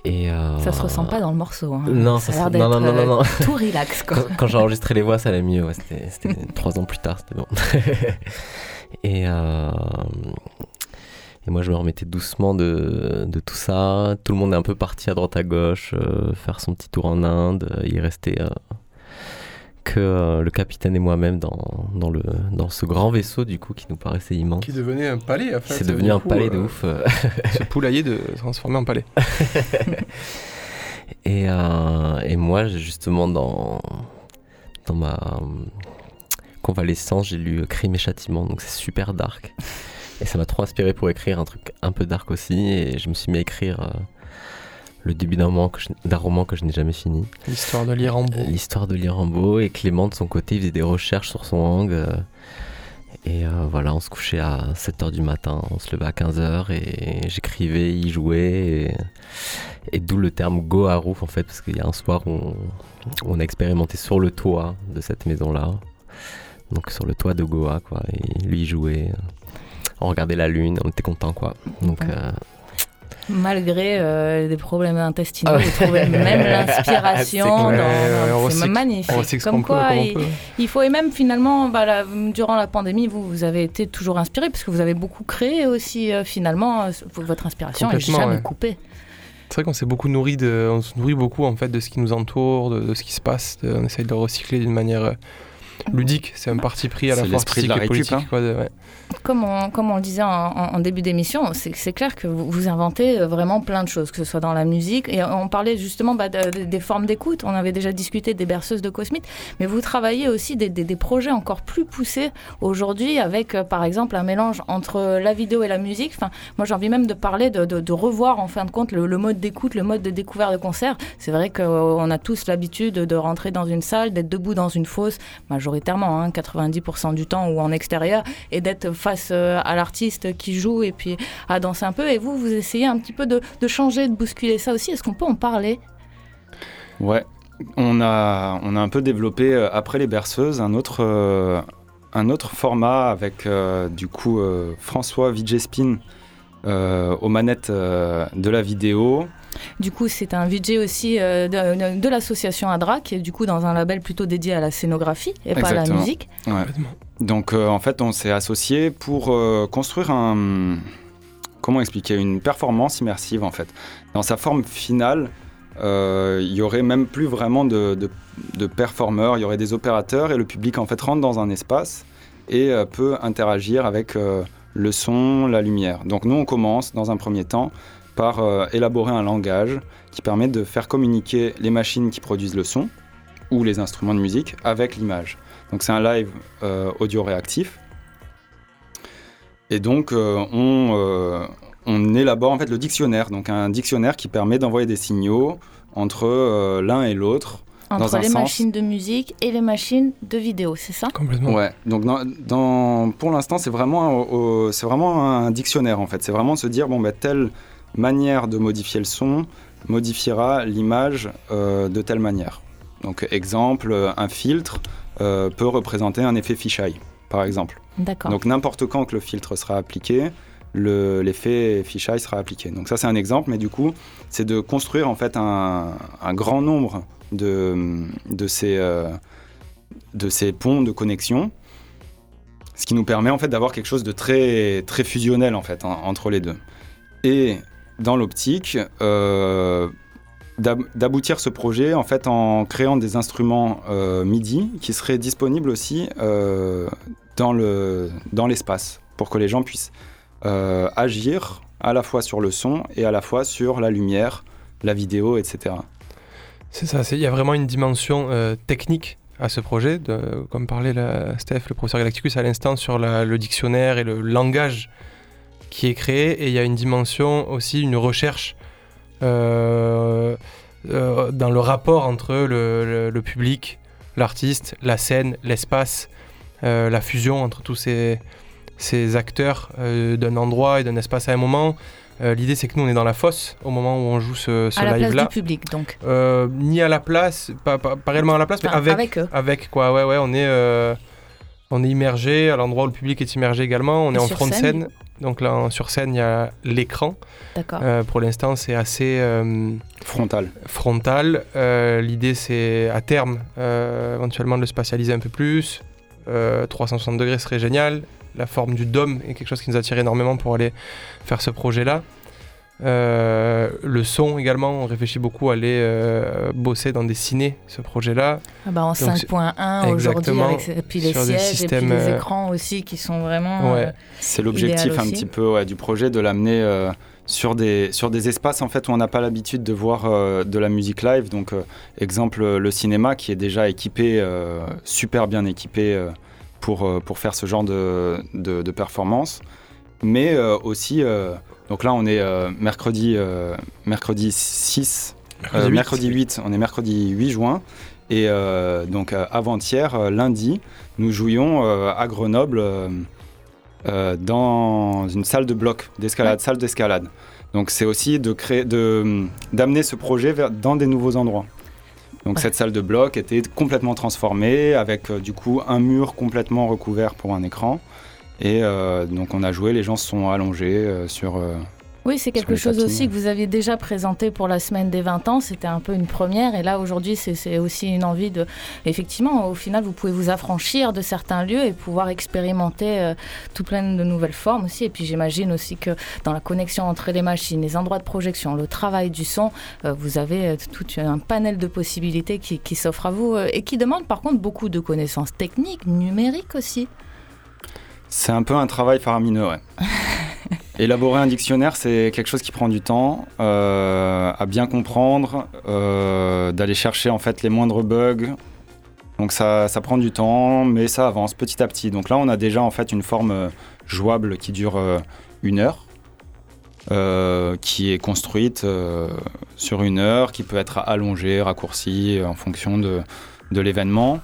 Et, euh, Ça se ressent pas dans le morceau. hein. Non, ça ça a se- l'air non, non, non, non, non. tout relax. Quoi. Quand, quand j'ai enregistré les voix, ça allait mieux. ouais, c'était c'était trois ans plus tard, c'était bon. et, euh, et moi, je me remettais doucement de, de tout ça. Tout le monde est un peu parti à droite à gauche, euh, faire son petit tour en Inde. Il restait euh, que euh, le capitaine et moi-même dans, dans, le, dans ce grand vaisseau, du coup, qui nous paraissait immense. Qui devenait un palais, en fait. C'est devenu un coup, palais de ouf. Ce poulailler de se transformer en palais. Et, et moi, justement, dans, dans ma convalescence, j'ai lu Crime et Châtiment, donc c'est super dark. Et ça m'a trop inspiré pour écrire un truc un peu dark aussi. Et je me suis mis à écrire euh, le début d'un roman que je, roman que je n'ai jamais fini. L'histoire de l'Irambo. L'histoire de Lirambo. Et Clément, de son côté, il faisait des recherches sur son hang. euh, et euh, voilà, on se couchait à 7h du matin, on se levait à 15h et j'écrivais, il jouait. Et, et d'où le terme Goharu en fait, parce qu'il y a un soir où on, on a expérimenté sur le toit de cette maison-là. Donc sur le toit de Goa, quoi. Et lui, il jouait. On regardait la lune, on était content, quoi. Donc. Ouais. euh, Malgré euh, des problèmes intestinaux, Ah vous trouvez même l'inspiration. C'est magnifique. Comme quoi, il, faut et même finalement, bah, la- durant la pandémie, vous, vous avez été toujours inspiré parce que vous avez beaucoup créé aussi. euh, finalement, euh, votre inspiration est Complètement, jamais ouais. coupée. C'est vrai qu'on s'est beaucoup nourri de, on se nourrit beaucoup en fait de ce qui nous entoure, de, de ce qui se passe. de- on essaye de le recycler d'une manière euh, ludique. C'est un parti pris à la fois l'esprit de artistique la et politique. hein. quoi, de- ouais. Comme on, comme on le disait en, en- début d'émission, c'est c'est clair que vous, vous inventez euh, vraiment plein de choses, que ce soit dans la musique. Et on parlait justement bah, de- de- des formes d'écoute. On avait déjà discuté des berceuses de Cosmite. Mais vous travaillez aussi des, des- des projets encore plus poussés aujourd'hui avec, euh, par exemple, un mélange entre la vidéo et la musique. Enfin, moi, j'ai envie même de parler, de, de- de revoir en fin de compte le, le mode d'écoute, le mode de découverte de concert. C'est vrai qu'on a tous l'habitude de rentrer dans une salle, d'être debout dans une fosse, majoritairement, hein, 90% du temps ou en extérieur, et d'être face euh, à l'artiste qui joue et puis à danser un peu. Et vous, vous essayez un petit peu de, changer, de bousculer ça aussi. Est-ce qu'on peut en parler? Ouais, on a, on a un peu développé, euh, après les berceuses, un autre, euh, un autre format avec du coup François Vigespin aux manettes de la vidéo. Du coup, c'est un VJ aussi euh, de, de- de l'association ADRA, qui est du coup dans un label plutôt dédié à la scénographie et pas à la musique. Ouais. Donc euh, en fait, on s'est associé pour euh, construire un comment expliquer une performance immersive en fait. Dans sa forme finale, euh, il y aurait même plus vraiment de, de, de performeurs, il y aurait des opérateurs et le public en fait rentre dans un espace et euh, peut interagir avec euh, le son, la lumière. Donc nous on commence dans un premier temps par euh, élaborer un langage qui permet de faire communiquer les machines qui produisent le son ou les instruments de musique avec l'image. Donc c'est un live euh, audio réactif. Et donc euh, on, euh, on élabore en fait le dictionnaire, donc un dictionnaire qui permet d'envoyer des signaux entre euh, l'un et l'autre. Entre Dans un les sens. machines de musique et les machines de vidéo, c'est ça? Complètement. Ouais. Donc dans, dans- pour l'instant c'est vraiment un- au- c'est vraiment un dictionnaire en fait. C'est vraiment se dire bon bah telle manière de modifier le son modifiera l'image euh, de telle manière. Donc exemple, euh, un filtre euh, peut représenter un effet fisheye, par exemple. D'accord. Donc n'importe quand que le filtre sera appliqué, le- l'effet fisheye sera appliqué. Donc ça c'est un exemple, mais du coup c'est de construire en fait un, un grand nombre de, de, ces, euh, de ces ponts de connexion, ce qui nous permet en fait d'avoir quelque chose de très, très fusionnel en fait en- entre les deux. Et dans l'optique, euh, d'ab- d'aboutir ce projet en fait en créant des instruments euh, MIDI qui seraient disponibles aussi euh, dans le dans l'espace pour que les gens puissent agir à la fois sur le son et à la fois sur la lumière, la vidéo, etc. C'est ça, il y a vraiment une dimension technique à ce projet, comme parlait la, Steph, le professeur Galacticus à l'instant, sur le dictionnaire et le langage qui est créé, et il y a une dimension aussi, une recherche euh, euh, dans le rapport entre le, le- le public, l'artiste, la scène, l'espace, euh, la fusion entre tous ces, ces acteurs d'un endroit et d'un espace à un moment. L'idée, c'est que nous, on est dans la fosse au moment où on joue ce, ce à la place live-là. du public, donc. Ni à la place, pas, pas, pas réellement à la place, mais avec, avec eux. avec, quoi, ouais, ouais, on est, On est immergé à l'endroit où le public est immergé également. On Et est en front de scène. Donc là, sur scène, il y a l'écran. D'accord. Euh, pour l'instant, c'est assez euh, Frontal. frontal. Euh, L'idée, c'est à terme, euh, éventuellement, de le spatialiser un peu plus. Euh, 360 degrés serait génial. La forme du dôme est quelque chose qui nous attire énormément pour aller faire ce projet-là. Euh, le son également, on réfléchit beaucoup à aller euh, bosser dans des ciné, ce projet-là. Ah bah en Donc, c'est- 5.1 aujourd'hui, avec puis les sièges et puis systèmes, les euh, écrans aussi qui sont vraiment. Ouais. euh, C'est l'objectif un petit peu ouais, du projet de l'amener euh, sur, des, sur des espaces en fait où on n'a pas l'habitude de voir euh, de la musique live. Donc euh, exemple le cinéma qui est déjà équipé, euh, super bien équipé euh, pour, euh, pour faire ce genre de, de, de performance. Mais euh, aussi, euh, donc là on est euh, mercredi, euh, mercredi 6, Mercredi euh, 8. mercredi 8, on est mercredi 8 juin. Et donc avant-hier, lundi, nous jouions à Grenoble dans une salle de bloc d'escalade, salle d'escalade. Donc c'est aussi de créer, de d'amener ce projet vers, dans des nouveaux endroits. Donc Ouais. cette salle de bloc était complètement transformée avec euh, du coup un mur complètement recouvert pour un écran. Et euh, donc on a joué, les gens se sont allongés euh, sur. euh, Oui, c'est quelque chose aussi que vous aviez déjà présenté pour la semaine des 20 ans. C'était un peu une première. Et là, aujourd'hui, c'est- aussi une envie de. Effectivement, au final, vous pouvez vous affranchir de certains lieux et pouvoir expérimenter euh, tout plein de nouvelles formes aussi. Et puis, j'imagine aussi que dans la connexion entre les machines, les endroits de projection, le travail du son, euh, vous avez tout un panel de possibilités qui, qui s'offre à vous et qui demande par contre beaucoup de connaissances techniques, numériques aussi. C'est un peu un travail faramineux, ouais. Élaborer un dictionnaire, c'est quelque chose qui prend du temps euh, à bien comprendre, euh, d'aller chercher en fait les moindres bugs. Donc ça, ça prend du temps, mais ça avance petit à petit. Donc là, on a déjà en fait une forme euh, jouable qui dure une heure, euh, qui est construite sur une heure, qui peut être allongée, raccourcie en fonction de, de l'événement.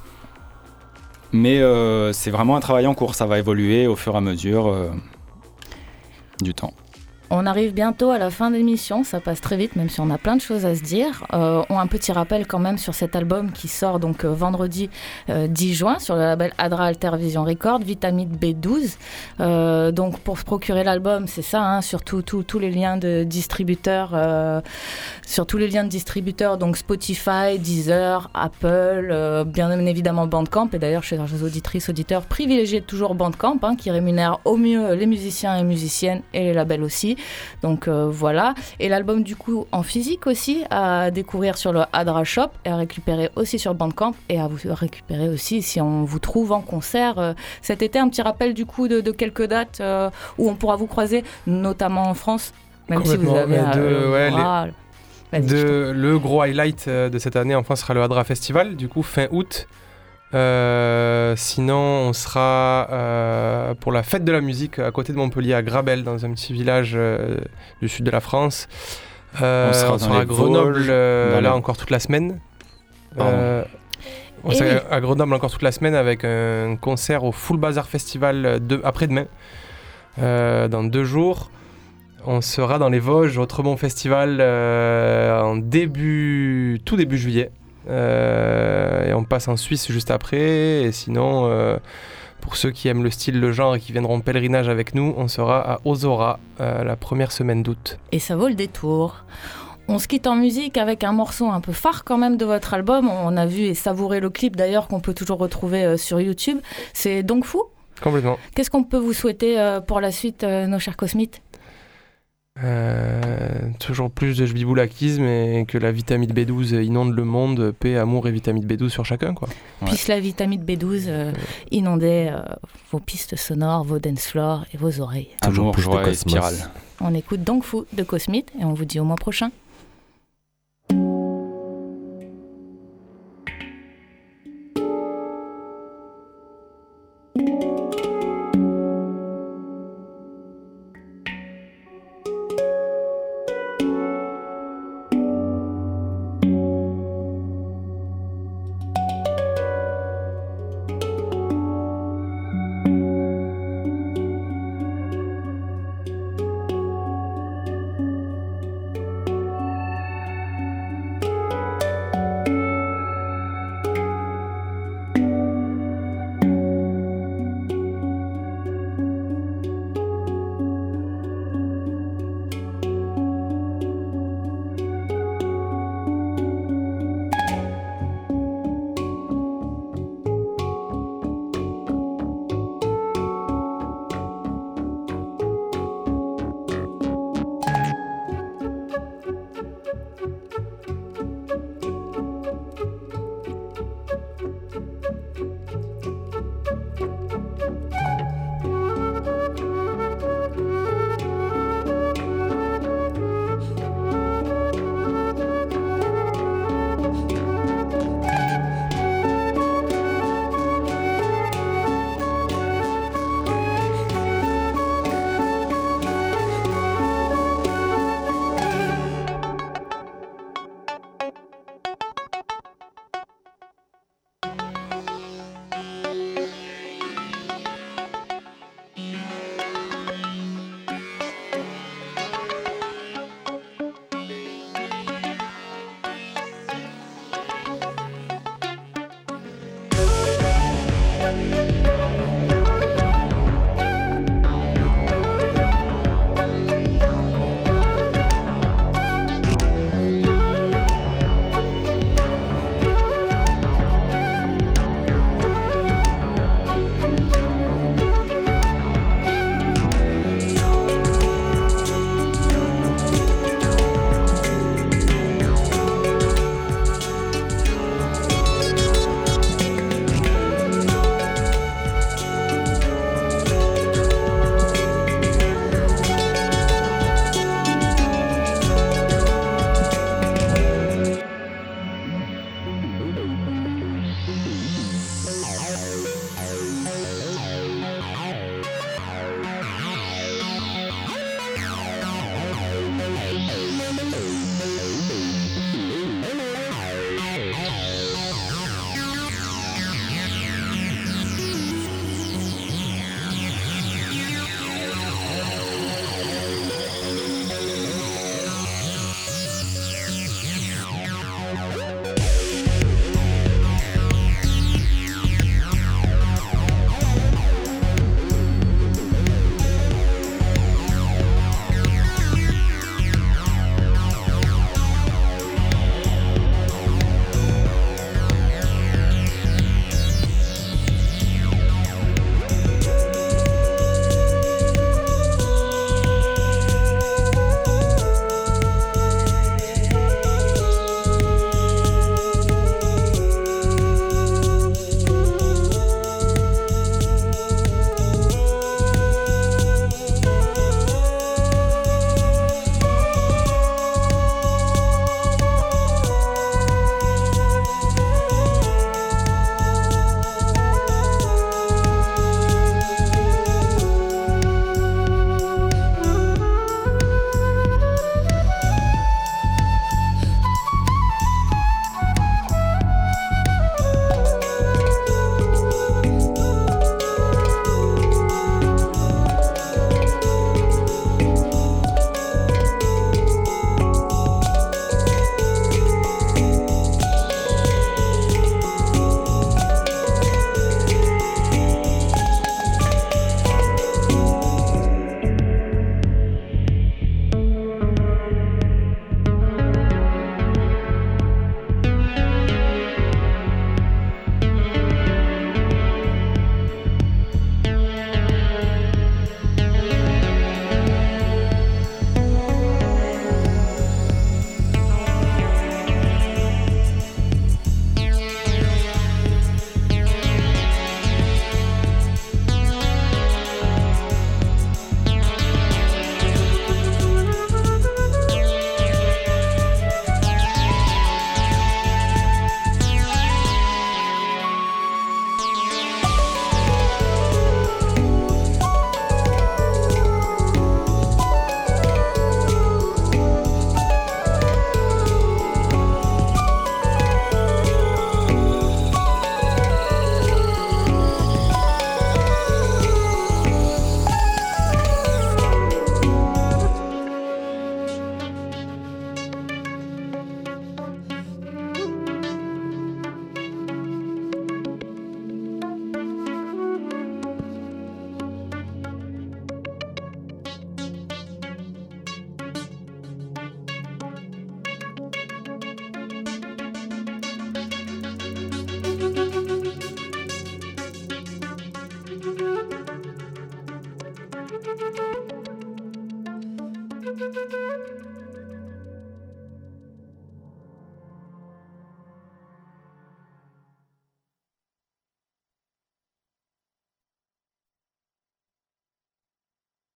Mais euh, c'est vraiment un travail en cours, ça va évoluer au fur et à mesure euh, du temps. On arrive bientôt à la fin de l'émission, ça passe très vite, même si on a plein de choses à se dire. Euh, on a un petit rappel quand même sur cet album qui sort donc euh, vendredi euh, 10 juin sur le label Adra Alter Vision Record, Vitamine B12. Euh, donc pour se procurer l'album, c'est ça, sur tous les liens de distributeurs, euh, donc Spotify, Deezer, Apple, euh, bien évidemment Bandcamp. Et d'ailleurs, chez les auditrices, auditeurs, privilégiez toujours Bandcamp, hein, qui rémunère au mieux les musiciens et musiciennes et les labels aussi. Donc euh, voilà. Et l'album du coup en physique aussi à découvrir sur le Adra Shop et à récupérer aussi sur Bandcamp et à vous récupérer aussi si on vous trouve en concert euh, cet été. Un petit rappel du coup de, de quelques dates euh, où on pourra vous croiser, notamment en France. Même si vous avez de- le ouais, bras. De, gros highlight de cette année en France sera le Hadra Festival, du coup fin août. Euh, sinon, on sera euh, pour la fête de la musique à côté de Montpellier, à Grabel, dans un petit village euh, du sud de la France. Euh, On sera dans à les Grenoble, Vosges, euh, là les- encore toute la semaine. Euh, on Et sera oui. à Grenoble encore toute la semaine avec un concert au Full Bazar Festival de, après-demain, euh, dans deux jours. On sera dans les Vosges au Tremont Festival euh, en début, tout début juillet. Euh, et on passe en Suisse juste après. Et sinon, euh, pour ceux qui aiment le style, le genre et qui viendront en pèlerinage avec nous, on sera à Ozora euh, la première semaine d'août. et ça vaut le détour. On se quitte en musique avec un morceau un peu phare quand même de votre album. On a vu et savouré le clip d'ailleurs qu'on peut toujours retrouver sur YouTube. C'est donc fou. Complètement. Qu'est-ce qu'on peut vous souhaiter pour la suite, nos chers cosmites? Euh, toujours plus de jbiboulakisme et que la vitamine B12 inonde le monde, paix, amour et vitamine B12 sur chacun. Quoi. Ouais. Puisse la vitamine B12 euh, inonder euh, vos pistes sonores, vos dance floors et vos oreilles. Toujours plus de et spirale. On écoute donc fou de Cosmite et on vous dit au mois prochain.